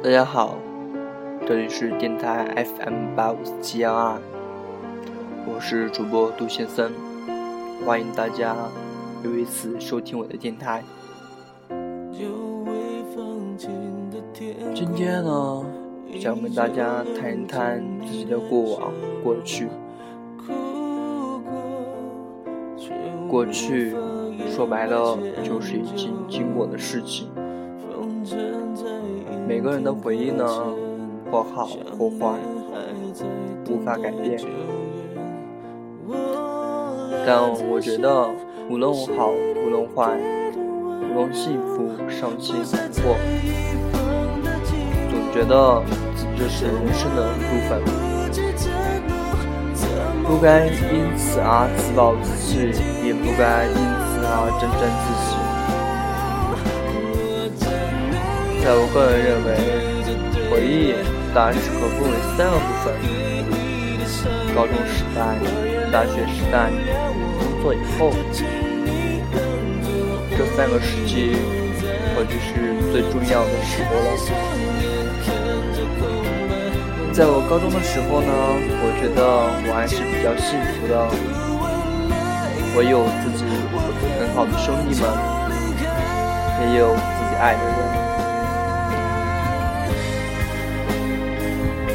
大家好，这里是电台 FM 八五七幺二，我是主播杜先生，欢迎大家又一次收听我的电台。今天呢，想跟大家谈一谈自己的过往、过去。过去说白了，就是已经经过的事情。每个人的回忆呢，或好或坏，无法改变。但我觉得，无论好，无论坏，无论幸福、伤心、难过，总觉得这是人生的部分，不该因此而自暴自弃，也不该因此而沾沾自喜。在我个人认为，回忆大致可分为三个部分：高中时代、大学时代、工作以后。这三个时期，或许是最重要的时候了。在我高中的时候呢，我觉得我还是比较幸福的，我有自己很好的兄弟们，也有自己爱的人。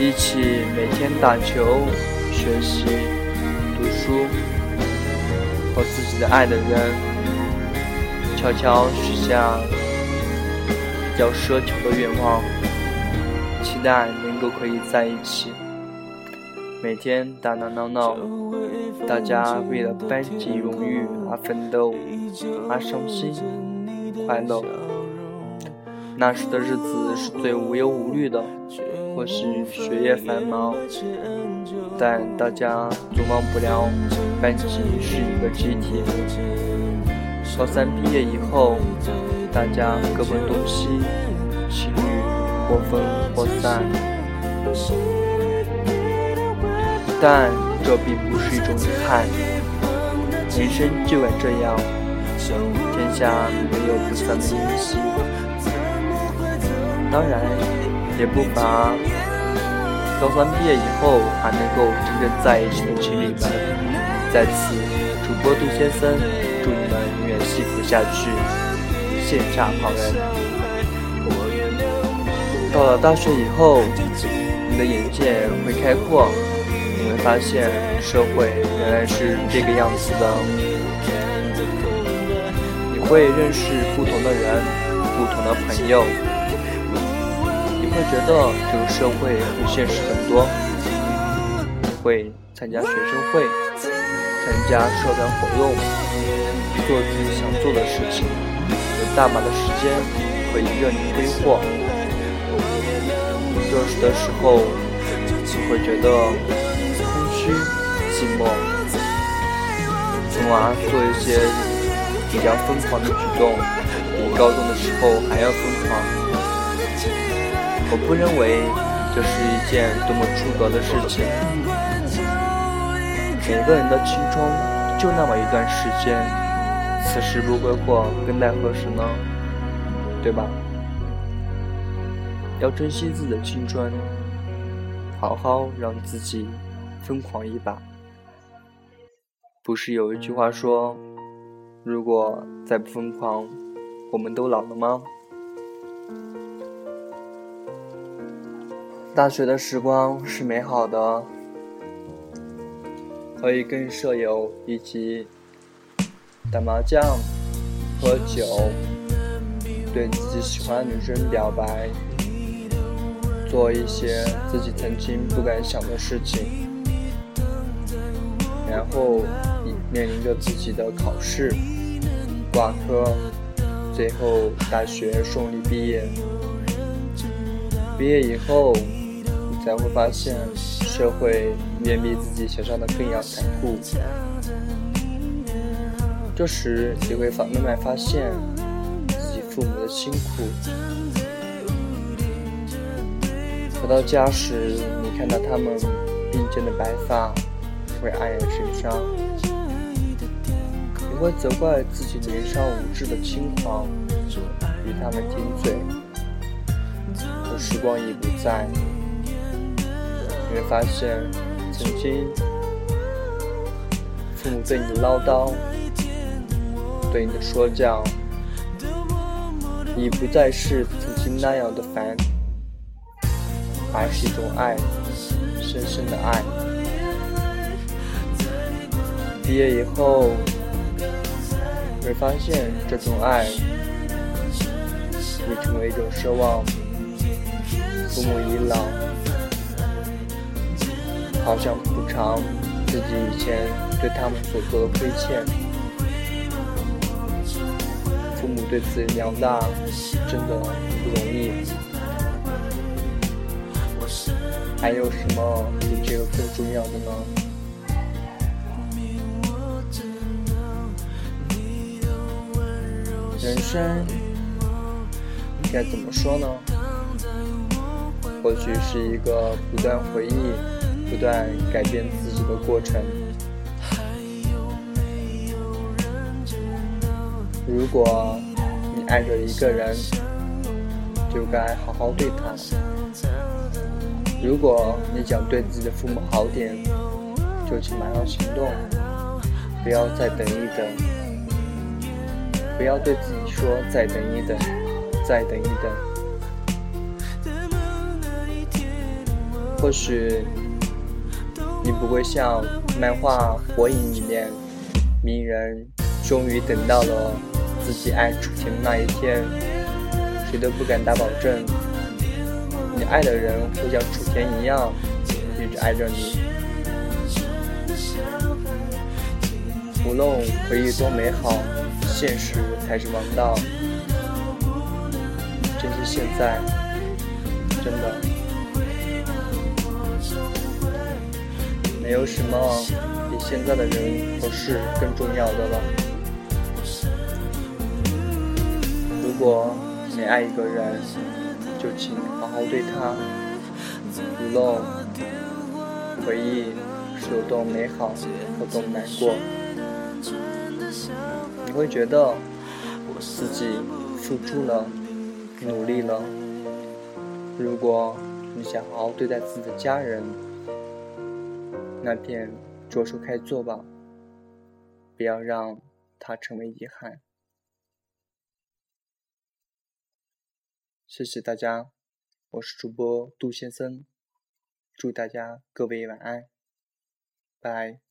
一起每天打球、学习、读书，和自己的爱的人悄悄许下比较奢求的愿望，期待能够可以在一起，每天打打闹闹，大家为了班级荣誉而奋斗，而伤心、快乐。那时的日子是最无忧无虑的。或许学业繁忙，但大家总忘不了班级是一个集体。高三毕业以后，大家各奔东西，情侣或分或散。但这并不是一种遗憾，人生就该这样，天下没有不散的宴席。当然。也不乏高三毕业以后还能够真正在一起的情侣们，在此，主播杜先生祝你们永远幸福下去，羡煞旁人。到了大学以后，你的眼界会开阔，你会发现社会原来是这个样子的，你会认识不同的人，不同的朋友。会觉得这个社会会现实很多，会参加学生会，参加社团活动，做自己想做的事情，有大把的时间可以任你挥霍。这时的时候，你会觉得空虚、寂寞，从而做一些比较疯狂的举动，比高中的时候还要疯狂。我不认为这是一件多么出格的事情。每个人的青春就那么一段时间，此时不挥霍，更待何时呢？对吧？要珍惜自己的青春，好好让自己疯狂一把。不是有一句话说：“如果再不疯狂，我们都老了吗？”大学的时光是美好的，可以跟舍友一起打麻将、喝酒，对自己喜欢的女生表白，做一些自己曾经不敢想的事情，然后面临着自己的考试、挂科，最后大学顺利毕业。毕业以后。才会发现，社会远比自己想象的更要残酷。这时，你会慢慢发现自己父母的辛苦。回到家时，你看到他们并肩的白发，会黯然神伤。你会责怪自己年少无知的轻狂，与他们顶嘴。可时光已不在，你会发现，曾经父母对你的唠叨，对你的说教，已不再是曾经那样的烦，而是一种爱，深深的爱。毕业以后，你会发现这种爱已成为一种奢望。父母已老，好想补偿自己以前对他们所做的亏欠。父母对子女养大真的不容易，还有什么比这个更重要的呢？人生该怎么说呢？或许是一个不断回忆、不断改变自己的过程。如果你爱着一个人，就该好好对他；如果你想对自己的父母好点，就请马上行动，不要再等一等。不要对自己说再等一等，再等一等。或许你不会像漫画《火影》里面鸣人，终于等到了自己爱楚田的那一天。谁都不敢打保证，你爱的人会像楚田一样一直爱着你。无论回忆多美好。现实才是王道，珍惜现在，真的没有什么比现在的人和事更重要的了。如果你爱一个人，就请好好对他，无论回忆是有多美好有多难过。你会觉得自己付出了，努力了。如果你想好好对待自己的家人，那便着手开做吧，不要让它成为遗憾。谢谢大家，我是主播杜先生，祝大家各位晚安，拜。